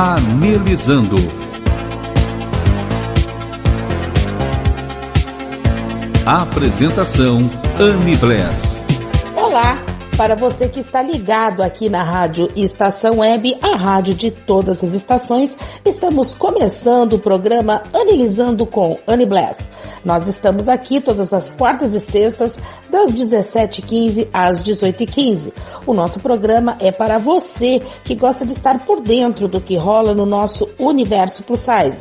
Anelizando. Apresentação Anne Bless. Olá, para você que está ligado aqui na Rádio Estação Web, a rádio de todas as estações, estamos começando o programa Analisando com Anne Bless. Nós estamos aqui todas as quartas e sextas, das 17h15 às 18h15. O nosso programa é para você que gosta de estar por dentro do que rola no nosso universo plus size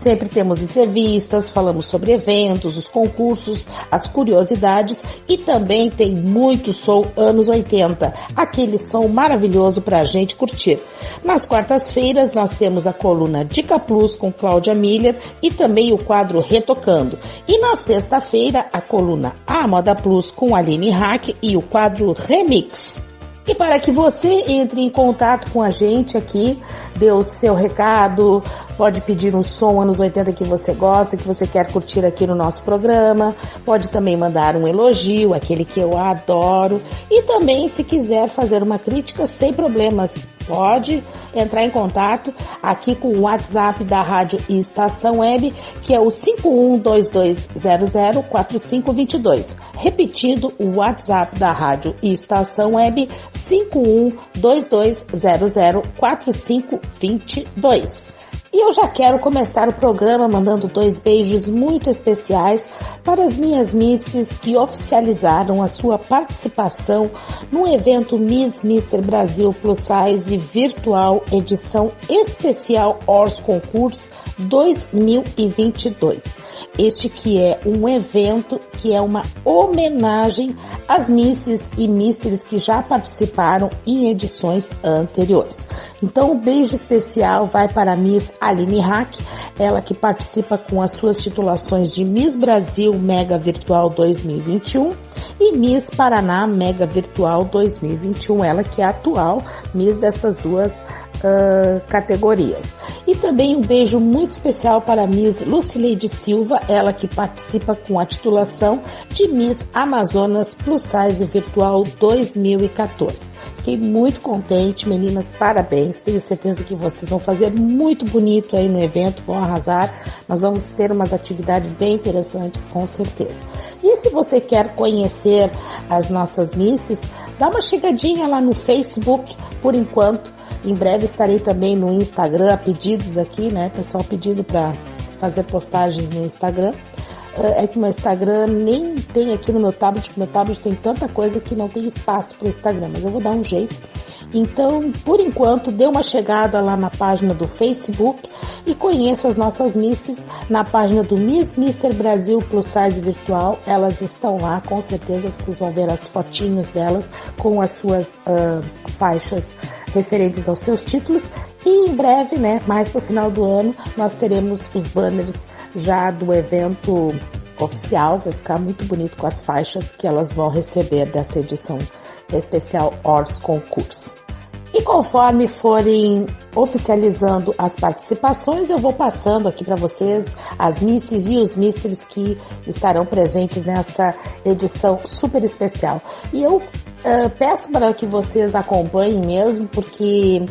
Sempre temos entrevistas, falamos sobre eventos, os concursos, as curiosidades e também tem muito som anos 80, aquele som maravilhoso para a gente curtir. Nas quartas-feiras nós temos a coluna Dica Plus com Cláudia Miller e também o quadro Retocando. E na sexta-feira a coluna A Moda Plus com Aline Hack e o quadro Remix. E para que você entre em contato com a gente aqui, dê o seu recado, pode pedir um som anos 80 que você gosta, que você quer curtir aqui no nosso programa, pode também mandar um elogio, aquele que eu adoro, e também se quiser fazer uma crítica sem problemas, pode entrar em contato aqui com o WhatsApp da Rádio Estação Web, que é o 5122004522. Repetindo, o WhatsApp da Rádio Estação Web 5122004522. E eu já quero começar o programa mandando dois beijos muito especiais para as minhas misses que oficializaram a sua participação no evento Miss Mister Brasil Plus Size Virtual Edição Especial Ors Concurso 2022. Este que é um evento que é uma homenagem às misses e misters que já participaram em edições anteriores. Então, um beijo especial vai para a Miss Aline Hack, ela que participa com as suas titulações de Miss Brasil Mega Virtual 2021 e Miss Paraná Mega Virtual 2021, ela que é atual Miss dessas duas uh, categorias. E também um beijo muito especial para a Miss Lucileide Silva, ela que participa com a titulação de Miss Amazonas Plus Size Virtual 2014. Fiquei muito contente, meninas, parabéns. Tenho certeza que vocês vão fazer muito bonito aí no evento, vão arrasar. Nós vamos ter umas atividades bem interessantes, com certeza. E se você quer conhecer as nossas misses, dá uma chegadinha lá no Facebook, por enquanto. Em breve estarei também no Instagram, pedidos aqui, né? Pessoal pedindo para fazer postagens no Instagram. É, é que meu Instagram nem tem aqui no meu tablet, meu tablet tem tanta coisa que não tem espaço para o Instagram, mas eu vou dar um jeito. Então, por enquanto, dê uma chegada lá na página do Facebook e conheça as nossas misses na página do Miss Mister Brasil Plus Size Virtual. Elas estão lá, com certeza vocês vão ver as fotinhos delas com as suas uh, faixas referentes aos seus títulos. E em breve, né, mais para o final do ano, nós teremos os banners já do evento oficial. Vai ficar muito bonito com as faixas que elas vão receber dessa edição especial Ors Concurso. E conforme forem oficializando as participações, eu vou passando aqui para vocês as misses e os misters que estarão presentes nessa edição super especial. E eu uh, peço para que vocês acompanhem mesmo, porque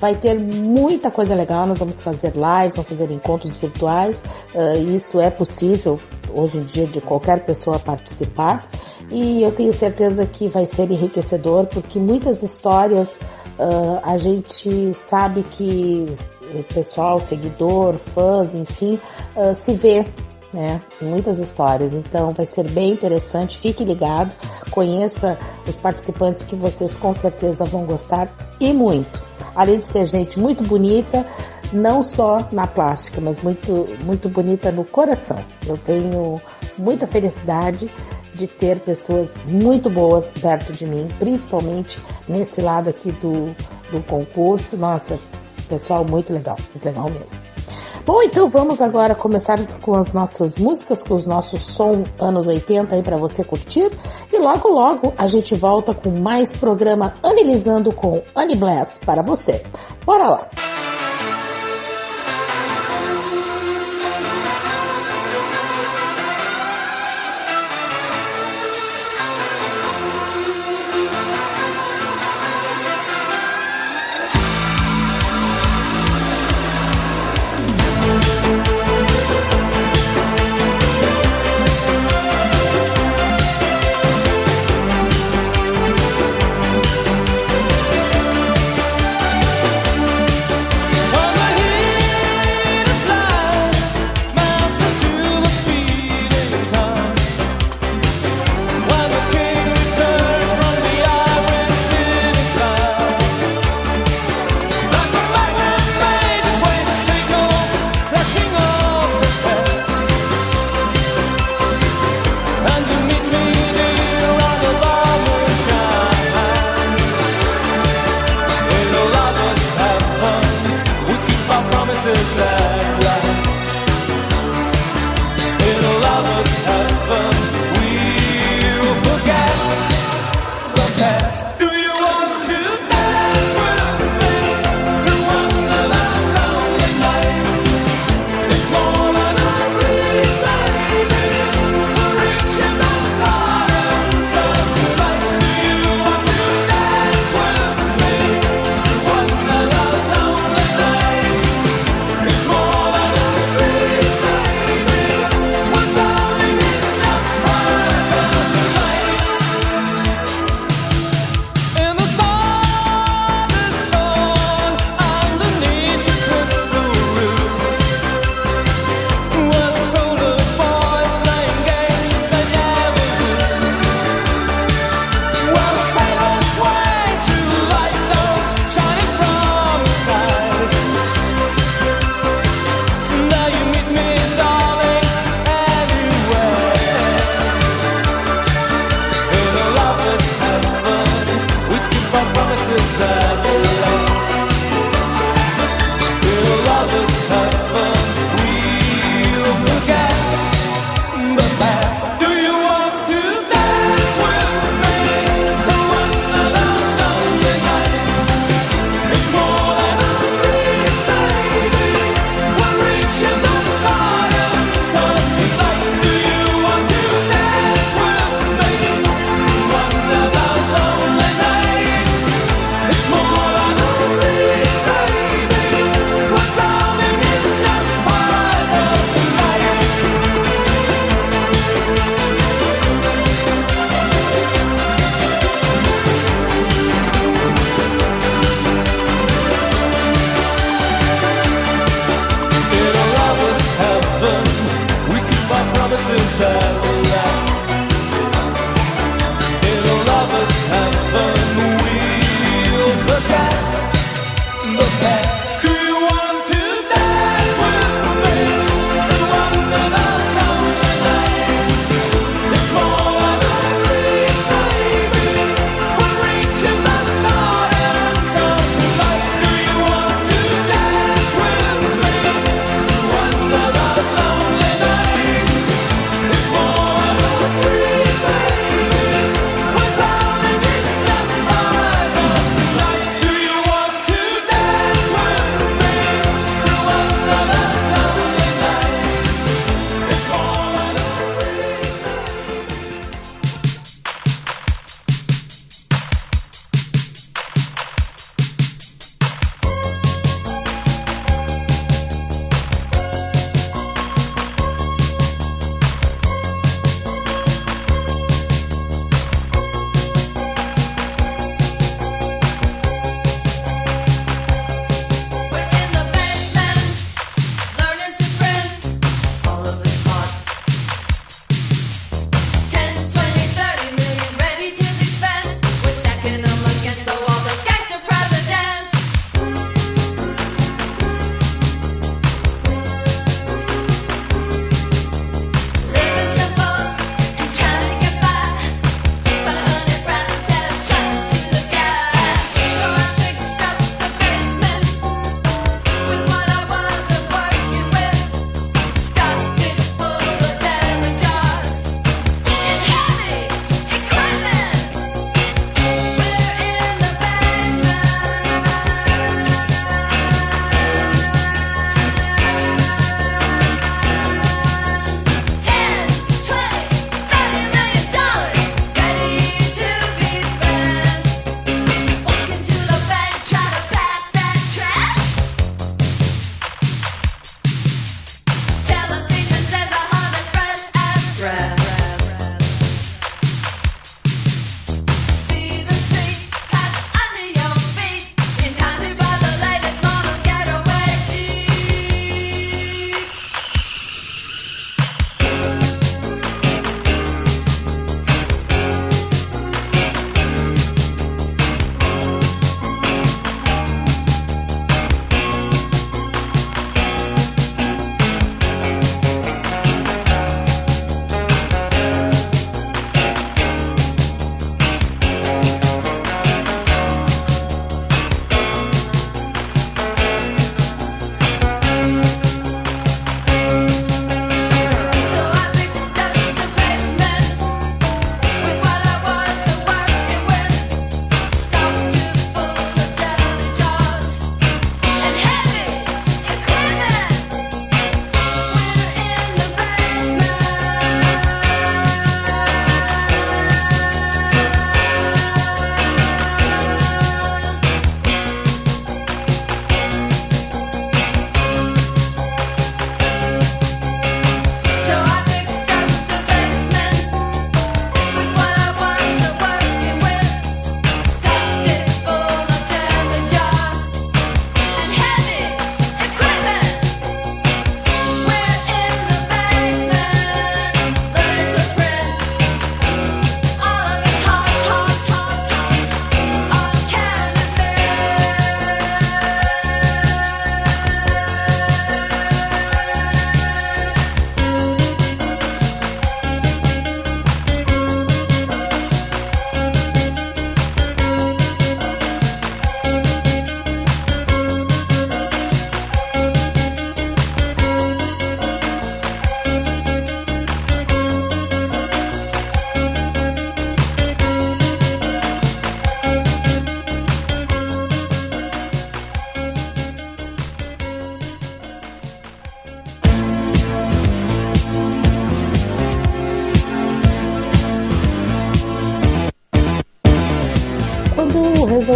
vai ter muita coisa legal. Nós vamos fazer lives, vamos fazer encontros virtuais. Uh, isso é possível hoje em dia de qualquer pessoa participar. E eu tenho certeza que vai ser enriquecedor, porque muitas histórias uh, a gente sabe que o pessoal, seguidor, fãs, enfim, uh, se vê né, muitas histórias. Então vai ser bem interessante. Fique ligado, conheça os participantes que vocês com certeza vão gostar e muito. Além de ser gente muito bonita, não só na plástica, mas muito, muito bonita no coração. Eu tenho muita felicidade de ter pessoas muito boas perto de mim, principalmente nesse lado aqui do, do concurso. Nossa, Pessoal, muito legal, muito legal mesmo. Bom, então vamos agora começar com as nossas músicas, com os nossos som anos 80 aí para você curtir. E logo logo a gente volta com mais programa Analisando com Annie Bless para você. Bora lá!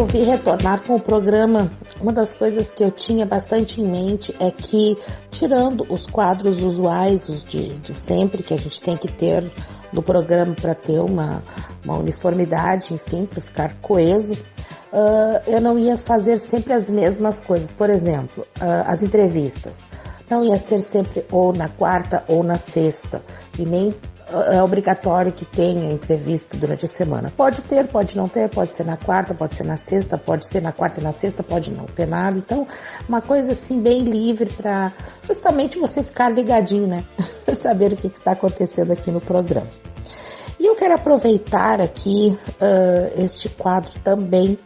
Resolvi retornar com o programa. Uma das coisas que eu tinha bastante em mente é que, tirando os quadros usuais, os de, de sempre, que a gente tem que ter no programa para ter uma, uma uniformidade, enfim, para ficar coeso, uh, eu não ia fazer sempre as mesmas coisas. Por exemplo, uh, as entrevistas. Não ia ser sempre ou na quarta ou na sexta. E nem é obrigatório que tenha entrevista durante a semana. Pode ter, pode não ter, pode ser na quarta, pode ser na sexta, pode ser na quarta e na sexta, pode não ter nada. Então, uma coisa assim bem livre para justamente você ficar ligadinho, né? Saber o que está acontecendo aqui no programa. E eu quero aproveitar aqui uh, este quadro também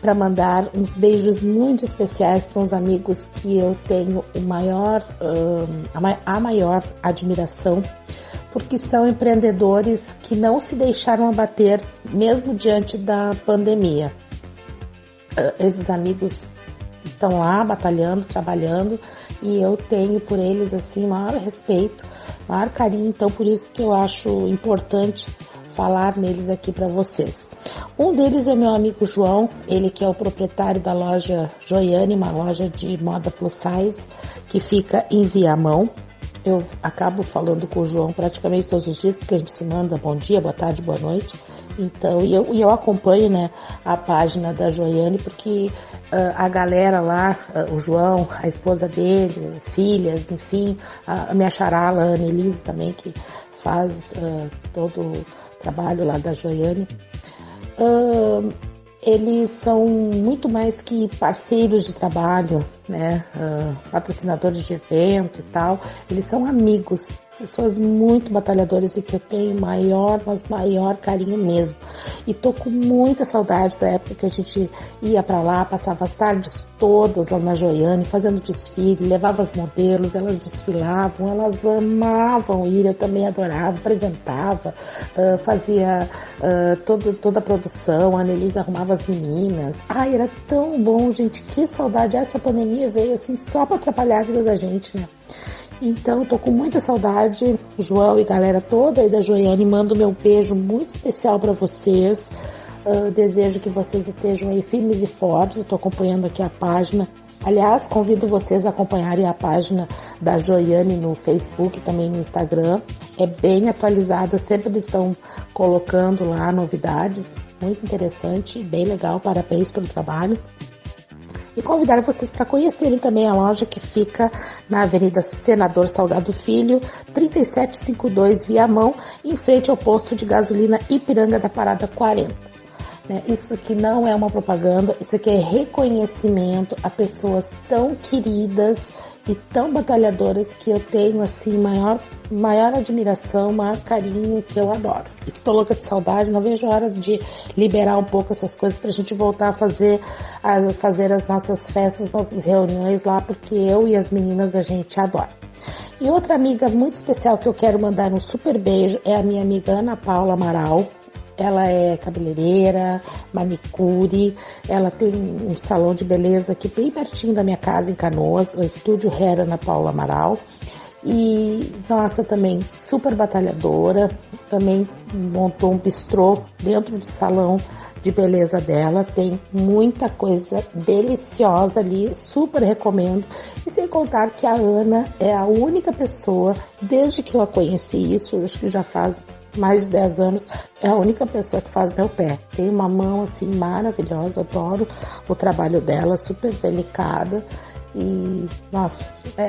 para mandar uns beijos muito especiais para uns amigos que eu tenho o maior, uh, a maior admiração porque são empreendedores que não se deixaram abater mesmo diante da pandemia. Uh, esses amigos estão lá batalhando, trabalhando e eu tenho por eles assim maior respeito, maior carinho, então por isso que eu acho importante falar neles aqui para vocês. Um deles é meu amigo João, ele que é o proprietário da loja Joiane, uma loja de moda plus size que fica em Viamão, eu acabo falando com o João praticamente todos os dias, porque a gente se manda bom dia, boa tarde, boa noite. Então, e eu, e eu acompanho, né, a página da Joiane, porque uh, a galera lá, uh, o João, a esposa dele, filhas, enfim, a, a minha charala, a Ana também, que faz uh, todo o trabalho lá da Joiane eles são muito mais que parceiros de trabalho, né, uh, patrocinadores de evento e tal, eles são amigos pessoas muito batalhadoras e que eu tenho maior, mas maior carinho mesmo. E tô com muita saudade da época que a gente ia para lá, passava as tardes todas lá na Joiane, fazendo desfile, levava as modelos, elas desfilavam, elas amavam ir, eu também adorava, apresentava, uh, fazia uh, todo, toda a produção, a Annelise arrumava as meninas. Ai, era tão bom, gente, que saudade. Essa pandemia veio assim só para atrapalhar a vida da gente, né? Então, tô com muita saudade, João e galera toda aí da Joiane, mando meu beijo muito especial para vocês. Uh, desejo que vocês estejam aí firmes e fortes. Estou acompanhando aqui a página. Aliás, convido vocês a acompanharem a página da Joiane no Facebook e também no Instagram. É bem atualizada, sempre estão colocando lá novidades. Muito interessante, bem legal. Parabéns pelo trabalho e convidar vocês para conhecerem também a loja que fica na Avenida Senador Salgado Filho, 3752 Viamão, em frente ao posto de gasolina Ipiranga da Parada 40. Né? Isso aqui não é uma propaganda, isso aqui é reconhecimento a pessoas tão queridas e tão batalhadoras que eu tenho assim maior maior admiração, maior carinho que eu adoro. E que tô louca de saudade, não vejo a hora de liberar um pouco essas coisas pra gente voltar a fazer a fazer as nossas festas, nossas reuniões lá, porque eu e as meninas a gente adora. E outra amiga muito especial que eu quero mandar um super beijo é a minha amiga Ana Paula Amaral, ela é cabeleireira, manicure, ela tem um salão de beleza aqui bem pertinho da minha casa em Canoas, o Estúdio Hera na Paula Amaral. E, nossa, também super batalhadora, também montou um bistrô dentro do salão de beleza dela, tem muita coisa deliciosa ali, super recomendo. E sem contar que a Ana é a única pessoa, desde que eu a conheci isso, acho que já faz mais de 10 anos, é a única pessoa que faz meu pé. Tem uma mão assim maravilhosa, adoro o trabalho dela, super delicada. E, nossa, é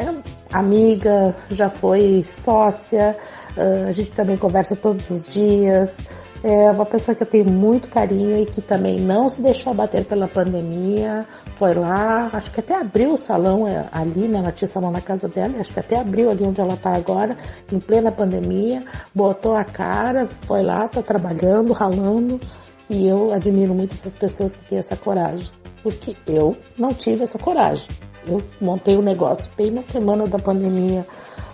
amiga, já foi sócia, ah, a gente também conversa todos os dias. É uma pessoa que eu tenho muito carinho e que também não se deixou abater pela pandemia. Foi lá, acho que até abriu o salão é, ali, né? Ela tinha salão na casa dela, acho que até abriu ali onde ela tá agora, em plena pandemia. Botou a cara, foi lá, tá trabalhando, ralando. E eu admiro muito essas pessoas que têm essa coragem. Porque eu não tive essa coragem. Eu montei o um negócio bem na semana da pandemia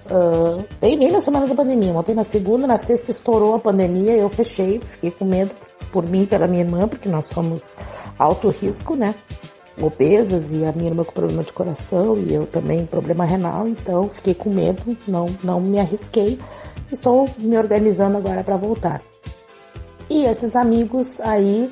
Uh, bem, bem na semana da pandemia. Ontem na segunda, na sexta estourou a pandemia, eu fechei, fiquei com medo por mim e pela minha irmã, porque nós somos alto risco, né? Obesas e a minha irmã com problema de coração e eu também problema renal, então fiquei com medo, não, não me arrisquei. Estou me organizando agora para voltar. E esses amigos aí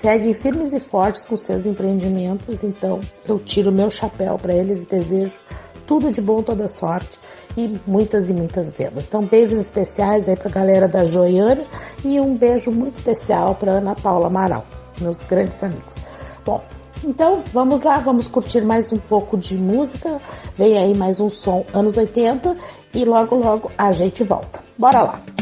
seguem firmes e fortes com seus empreendimentos, então eu tiro meu chapéu para eles e desejo tudo de bom, toda sorte e muitas e muitas vendas. Então, beijos especiais aí para a galera da Joiane e um beijo muito especial para Ana Paula Amaral, meus grandes amigos. Bom, então vamos lá, vamos curtir mais um pouco de música. Vem aí mais um som anos 80 e logo logo a gente volta. Bora lá!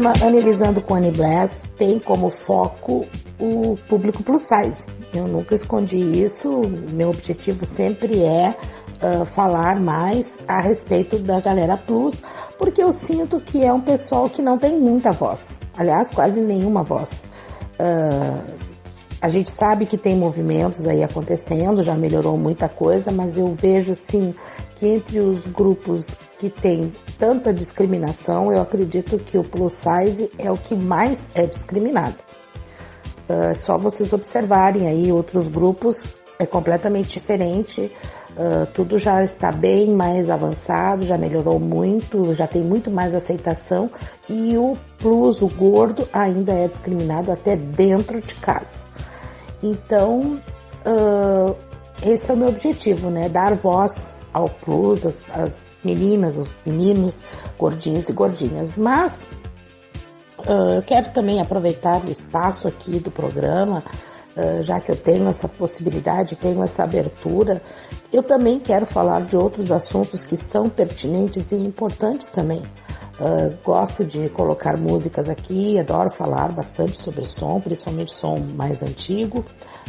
Programa Analisando com Annie Brass tem como foco o público plus size. Eu nunca escondi isso, meu objetivo sempre é uh, falar mais a respeito da galera plus, porque eu sinto que é um pessoal que não tem muita voz. Aliás, quase nenhuma voz. Uh, a gente sabe que tem movimentos aí acontecendo, já melhorou muita coisa, mas eu vejo assim que entre os grupos que tem tanta discriminação, eu acredito que o plus size é o que mais é discriminado. Uh, só vocês observarem aí outros grupos é completamente diferente. Uh, tudo já está bem mais avançado, já melhorou muito, já tem muito mais aceitação e o plus, o gordo, ainda é discriminado até dentro de casa. Então, uh, esse é o meu objetivo, né? Dar voz ao plus, as, as meninas, os meninos, gordinhos e gordinhas. Mas uh, eu quero também aproveitar o espaço aqui do programa, uh, já que eu tenho essa possibilidade, tenho essa abertura, eu também quero falar de outros assuntos que são pertinentes e importantes também. Uh, gosto de colocar músicas aqui, adoro falar bastante sobre som, principalmente som mais antigo.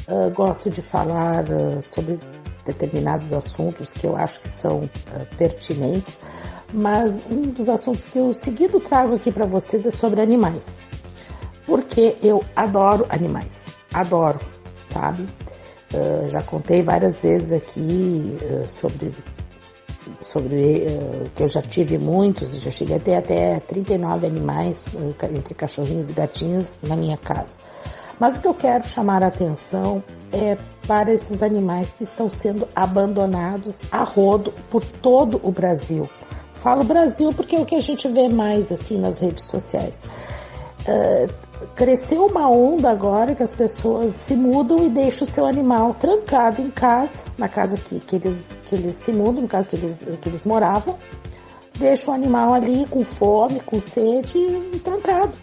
Uh, gosto de falar uh, sobre determinados assuntos que eu acho que são pertinentes, mas um dos assuntos que eu seguido trago aqui para vocês é sobre animais. Porque eu adoro animais, adoro, sabe? já contei várias vezes aqui sobre sobre uh, que eu já tive muitos, já cheguei a ter até 39 animais entre cachorrinhos e gatinhos na minha casa. Mas o que eu quero chamar a atenção é para esses animais que estão sendo abandonados a rodo por todo o Brasil. Falo Brasil porque é o que a gente vê mais assim nas redes sociais. Uh, cresceu uma onda agora que as pessoas se mudam e deixam o seu animal trancado em casa, na casa que, que, eles, que eles se mudam, no caso que eles, que eles moravam, deixam o animal ali com fome, com sede e trancado.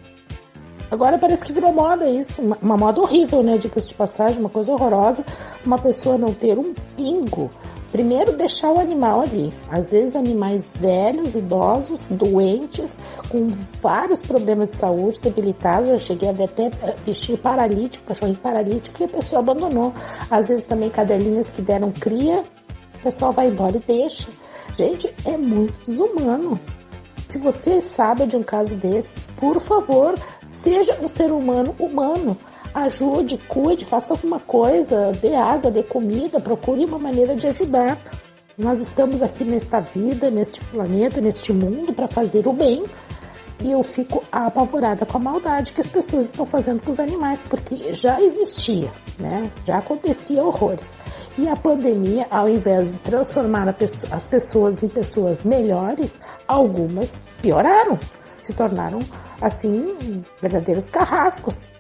Agora parece que virou moda isso, uma, uma moda horrível, né? Dicas de passagem, uma coisa horrorosa, uma pessoa não ter um pingo Primeiro, deixar o animal ali. Às vezes, animais velhos, idosos, doentes, com vários problemas de saúde, debilitados. Eu cheguei a ver até eh, bichinho paralítico, cachorrinho paralítico, e a pessoa abandonou. Às vezes, também cadelinhas que deram cria, o pessoal vai embora e deixa. Gente, é muito desumano. Se você sabe de um caso desses, por favor, seja um ser humano humano ajude, cuide, faça alguma coisa, dê água, dê comida, procure uma maneira de ajudar. Nós estamos aqui nesta vida, neste planeta, neste mundo para fazer o bem. E eu fico apavorada com a maldade que as pessoas estão fazendo com os animais, porque já existia, né? Já acontecia horrores. E a pandemia, ao invés de transformar as pessoas em pessoas melhores, algumas pioraram, se tornaram assim verdadeiros carrascos.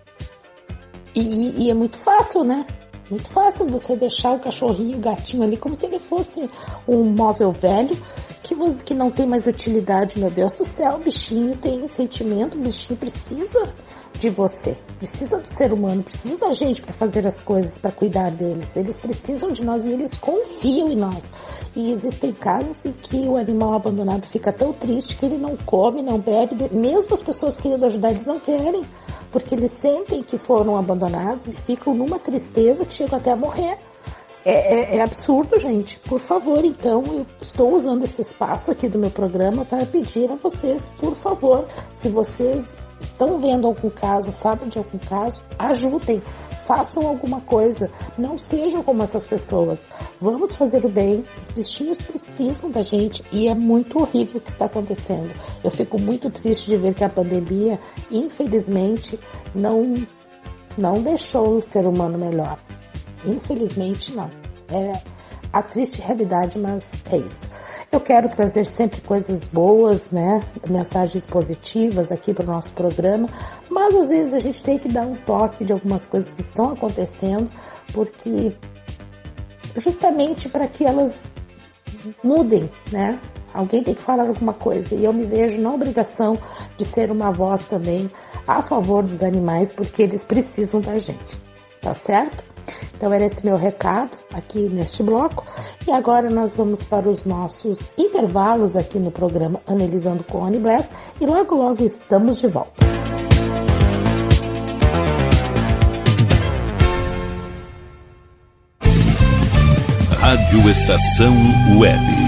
E, e, é muito fácil, né? Muito fácil você deixar o cachorrinho, o gatinho ali, como se ele fosse um móvel velho que, que não tem mais utilidade. Meu Deus do céu, o bichinho tem sentimento, o bichinho precisa de você, precisa do ser humano, precisa da gente para fazer as coisas, para cuidar deles. Eles precisam de nós e eles confiam em nós. E existem casos em que o animal abandonado fica tão triste que ele não come, não bebe, mesmo as pessoas querendo ajudar, eles não querem, porque eles sentem que foram abandonados e ficam numa tristeza que chegam até a morrer. É, é, é, absurdo, gente. Por favor, então, eu estou usando esse espaço aqui do meu programa para pedir a vocês, por favor, se vocês estão vendo algum caso, sabem de algum caso, ajudem, façam alguma coisa, não sejam como essas pessoas. Vamos fazer o bem, os bichinhos precisam da gente e é muito horrível o que está acontecendo. Eu fico muito triste de ver que a pandemia, infelizmente, não, não deixou o ser humano melhor. Infelizmente, não. É a triste realidade, mas é isso. Eu quero trazer sempre coisas boas, né? Mensagens positivas aqui para o nosso programa, mas às vezes a gente tem que dar um toque de algumas coisas que estão acontecendo, porque justamente para que elas mudem, né? Alguém tem que falar alguma coisa e eu me vejo na obrigação de ser uma voz também a favor dos animais, porque eles precisam da gente, tá certo? Então era esse meu recado aqui neste bloco. E agora nós vamos para os nossos intervalos aqui no programa Analisando com Annie Bless e logo logo estamos de volta. Rádio Estação Web.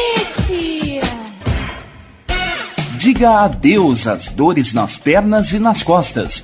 Diga adeus às dores nas pernas e nas costas.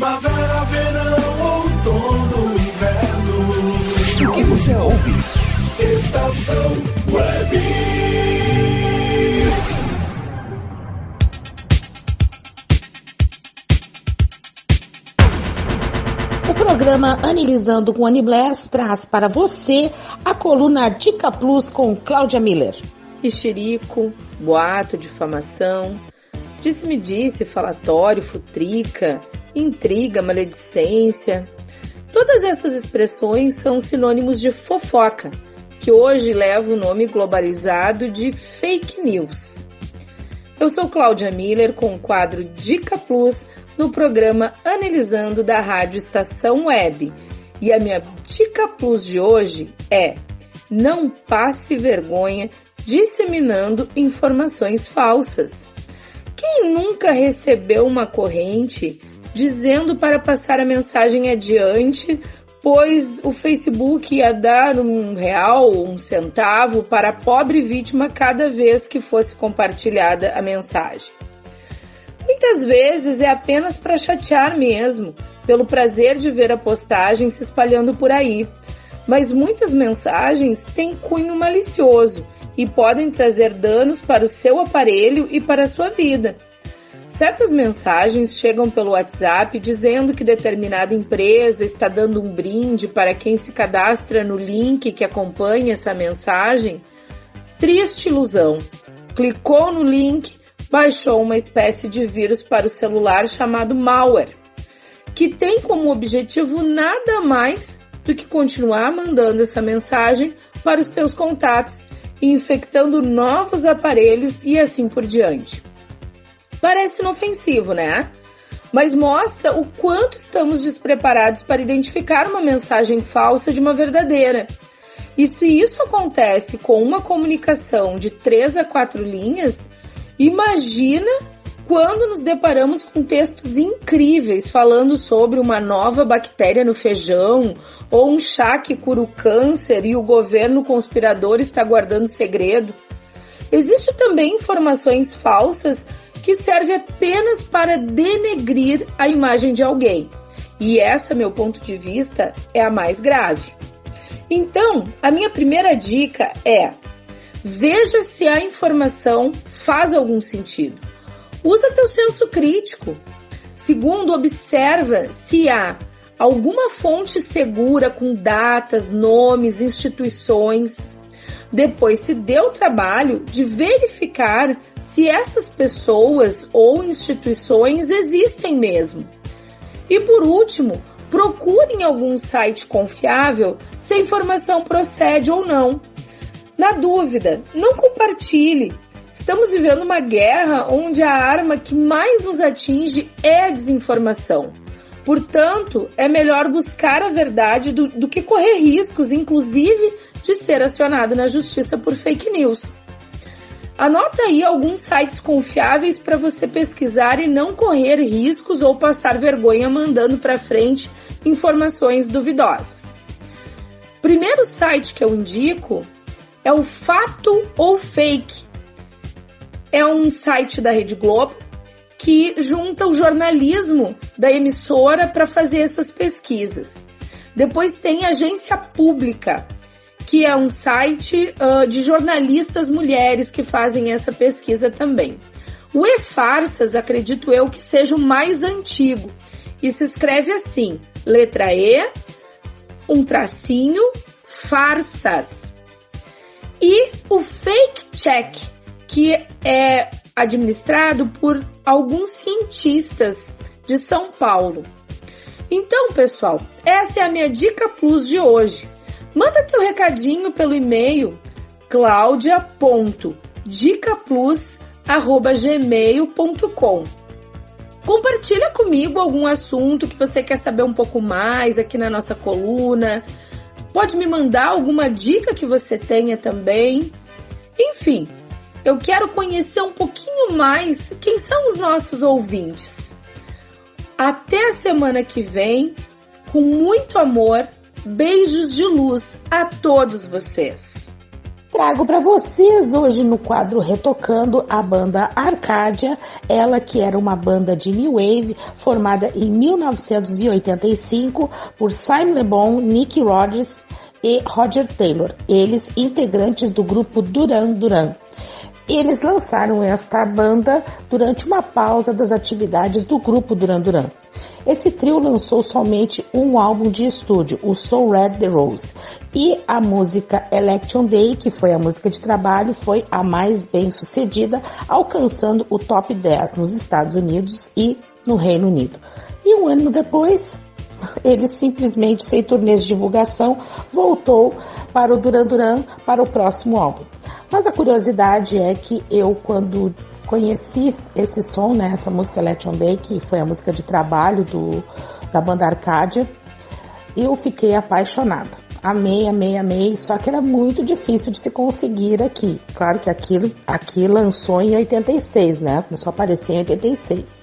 Primavera, verão, outono, inverno. O que você ouve? Estação Web. O programa Analisando com Anibless traz para você a coluna Dica Plus com Cláudia Miller. Mexerico, boato, difamação, disse-me-disse, falatório, futrica, intriga, maledicência. Todas essas expressões são sinônimos de fofoca, que hoje leva o nome globalizado de fake news. Eu sou Cláudia Miller com o quadro Dica Plus no programa Analisando da Rádio Estação Web. E a minha Dica Plus de hoje é: não passe vergonha disseminando informações falsas. Quem nunca recebeu uma corrente dizendo para passar a mensagem adiante, pois o Facebook ia dar um real um centavo para a pobre vítima cada vez que fosse compartilhada a mensagem? Muitas vezes é apenas para chatear mesmo, pelo prazer de ver a postagem se espalhando por aí. Mas muitas mensagens têm cunho malicioso e podem trazer danos para o seu aparelho e para a sua vida. Certas mensagens chegam pelo WhatsApp dizendo que determinada empresa está dando um brinde para quem se cadastra no link que acompanha essa mensagem. Triste ilusão. Clicou no link, baixou uma espécie de vírus para o celular chamado malware, que tem como objetivo nada mais do que continuar mandando essa mensagem para os teus contatos infectando novos aparelhos e assim por diante. Parece inofensivo, né? Mas mostra o quanto estamos despreparados para identificar uma mensagem falsa de uma verdadeira. E se isso acontece com uma comunicação de três a quatro linhas, imagina quando nos deparamos com textos incríveis falando sobre uma nova bactéria no feijão ou um chá que cura o câncer e o governo conspirador está guardando segredo. Existem também informações falsas que serve apenas para denegrir a imagem de alguém. E essa, meu ponto de vista, é a mais grave. Então, a minha primeira dica é: veja se a informação faz algum sentido. Usa teu senso crítico. Segundo, observa se há alguma fonte segura com datas, nomes, instituições depois se deu o trabalho de verificar se essas pessoas ou instituições existem mesmo. E por último, procure em algum site confiável se a informação procede ou não. Na dúvida, não compartilhe. Estamos vivendo uma guerra onde a arma que mais nos atinge é a desinformação. Portanto, é melhor buscar a verdade do, do que correr riscos, inclusive de ser acionado na justiça por fake news. Anota aí alguns sites confiáveis para você pesquisar e não correr riscos ou passar vergonha mandando para frente informações duvidosas. Primeiro site que eu indico é o Fato ou Fake. É um site da Rede Globo que junta o jornalismo da emissora para fazer essas pesquisas. Depois tem Agência Pública, que é um site uh, de jornalistas mulheres que fazem essa pesquisa também. O E-Farsas, acredito eu, que seja o mais antigo e se escreve assim: letra E, um tracinho, farsas. E o Fake Check, que é administrado por alguns cientistas de São Paulo. Então, pessoal, essa é a minha dica plus de hoje. Manda teu recadinho pelo e-mail claudia.dicaplus@gmail.com. Compartilha comigo algum assunto que você quer saber um pouco mais aqui na nossa coluna. Pode me mandar alguma dica que você tenha também. Enfim, eu quero conhecer um pouquinho mais quem são os nossos ouvintes. Até a semana que vem, com muito amor Beijos de luz a todos vocês. Trago para vocês hoje no quadro Retocando a banda Arcádia, ela que era uma banda de new wave formada em 1985 por Simon Le Bon, Nick Rogers e Roger Taylor, eles integrantes do grupo Duran Duran. Eles lançaram esta banda durante uma pausa das atividades do grupo Duran Duran. Esse trio lançou somente um álbum de estúdio, o Soul Red the Rose, e a música Election Day, que foi a música de trabalho, foi a mais bem sucedida, alcançando o top 10 nos Estados Unidos e no Reino Unido. E um ano depois, ele simplesmente, sem turnês de divulgação, voltou para o Duran Duran para o próximo álbum. Mas a curiosidade é que eu, quando conheci esse som, né, essa música Election Day, que foi a música de trabalho do, da banda Arcádia, eu fiquei apaixonada. Amei, amei, amei, só que era muito difícil de se conseguir aqui. Claro que aquilo aqui lançou em 86, né? Começou a aparecer em 86.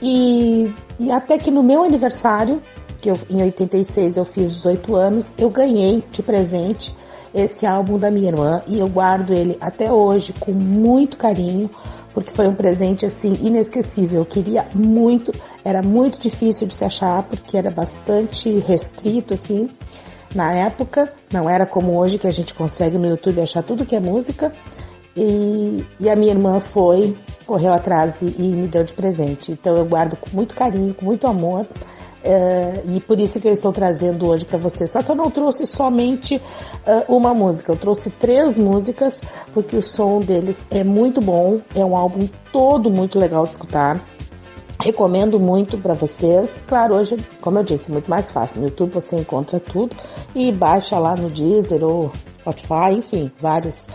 E, e até que no meu aniversário, que eu, em 86 eu fiz 18 anos, eu ganhei de presente esse álbum da minha irmã e eu guardo ele até hoje com muito carinho, porque foi um presente assim inesquecível. Eu queria muito, era muito difícil de se achar porque era bastante restrito assim na época, não era como hoje que a gente consegue no YouTube achar tudo que é música. E, e a minha irmã foi correu atrás e, e me deu de presente. Então eu guardo com muito carinho, com muito amor. Uh, e por isso que eu estou trazendo hoje para você. Só que eu não trouxe somente uh, uma música, eu trouxe três músicas, porque o som deles é muito bom, é um álbum todo muito legal de escutar. Recomendo muito para vocês. Claro, hoje, como eu disse, muito mais fácil. No YouTube você encontra tudo e baixa lá no Deezer ou Spotify, enfim, vários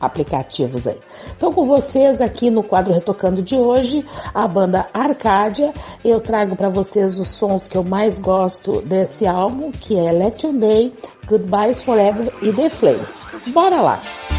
aplicativos aí. Então, com vocês aqui no quadro Retocando de hoje, a banda Arcádia. Eu trago para vocês os sons que eu mais gosto desse álbum, que é Election Day, Goodbyes Forever e The Flame. Bora lá! Opening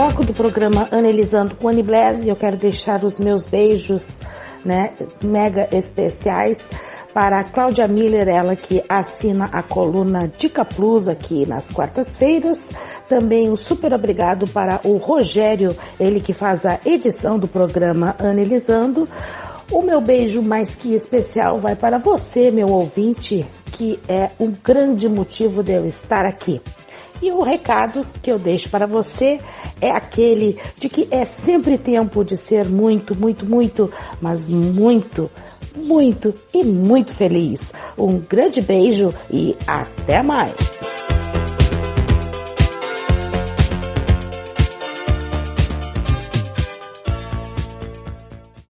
bloco do programa Analisando com Annie Blaise, eu quero deixar os meus beijos, né, mega especiais para a Cláudia Miller, ela que assina a coluna Dica Plus aqui nas quartas-feiras. Também um super obrigado para o Rogério, ele que faz a edição do programa Analisando. O meu beijo mais que especial vai para você, meu ouvinte, que é um grande motivo de eu estar aqui. E o recado que eu deixo para você é aquele de que é sempre tempo de ser muito, muito, muito, mas muito, muito e muito feliz. Um grande beijo e até mais!